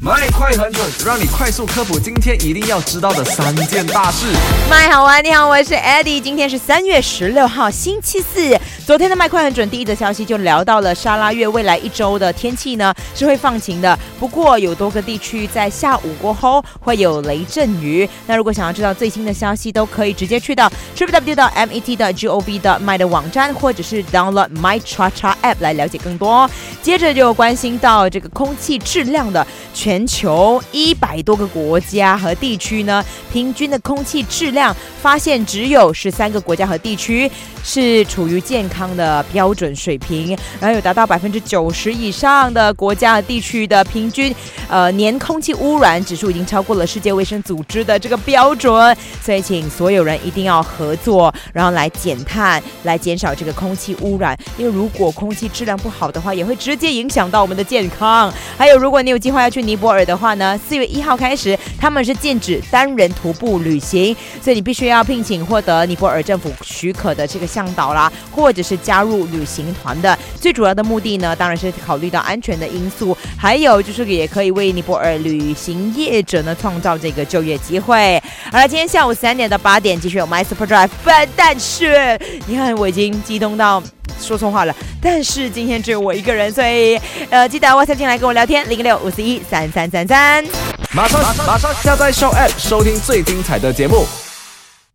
麦快很准，让你快速科普今天一定要知道的三件大事。麦好玩，你好，我是 Eddie，今天是三月十六号，星期四。昨天的麦快很准，第一则消息就聊到了沙拉月未来一周的天气呢是会放晴的，不过有多个地区在下午过后会有雷阵雨。那如果想要知道最新的消息，都可以直接去到 www 到 met 的 gov 的 my 的网站，或者是 download my cha cha app 来了解更多。接着就关心到这个空气质量的。全球一百多个国家和地区呢，平均的空气质量发现只有十三个国家和地区是处于健康的标准水平，然后有达到百分之九十以上的国家和地区的平均呃年空气污染指数已经超过了世界卫生组织的这个标准，所以请所有人一定要合作，然后来减碳，来减少这个空气污染，因为如果空气质量不好的话，也会直接影响到我们的健康。还有，如果你有计划要去尼尼泊尔的话呢，四月一号开始，他们是禁止单人徒步旅行，所以你必须要聘请获得尼泊尔政府许可的这个向导啦，或者是加入旅行团的。最主要的目的呢，当然是考虑到安全的因素，还有就是也可以为尼泊尔旅行业者呢创造这个就业机会。好了，今天下午三点到八点继续有 My Super Drive，但是你看我已经激动到。说错话了，但是今天只有我一个人，所以呃，记得 WhatsApp 进来跟我聊天，零六五四一三三三三，马上马上下载 Show App 收听最精彩的节目。